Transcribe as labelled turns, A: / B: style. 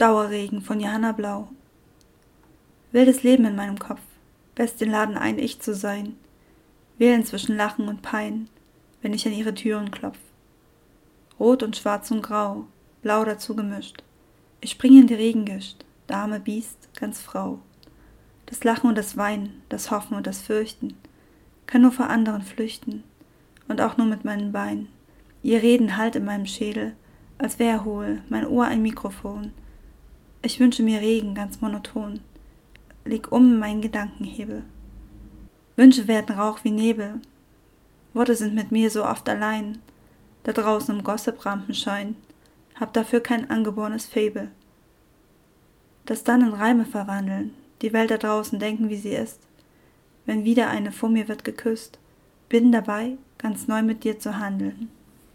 A: Dauerregen von Johanna Blau. Wildes Leben in meinem Kopf, best den Laden ein, ich zu sein. Wählen zwischen Lachen und Pein, wenn ich an ihre Türen klopf. Rot und Schwarz und Grau, Blau dazu gemischt. Ich spring in die Regengischt, Dame, Biest, ganz Frau. Das Lachen und das Weinen, das Hoffen und das Fürchten, kann nur vor anderen flüchten und auch nur mit meinen Beinen. Ihr Reden halt in meinem Schädel, als wär hohl, mein Ohr ein Mikrofon. Ich wünsche mir Regen ganz monoton. Leg um mein Gedankenhebel. Wünsche werden Rauch wie Nebel. Worte sind mit mir so oft allein. Da draußen im Gossip-Rampenschein. Hab dafür kein angeborenes Fable. Das dann in Reime verwandeln, die Welt da draußen denken, wie sie ist. Wenn wieder eine vor mir wird geküsst, bin dabei, ganz neu mit dir zu handeln.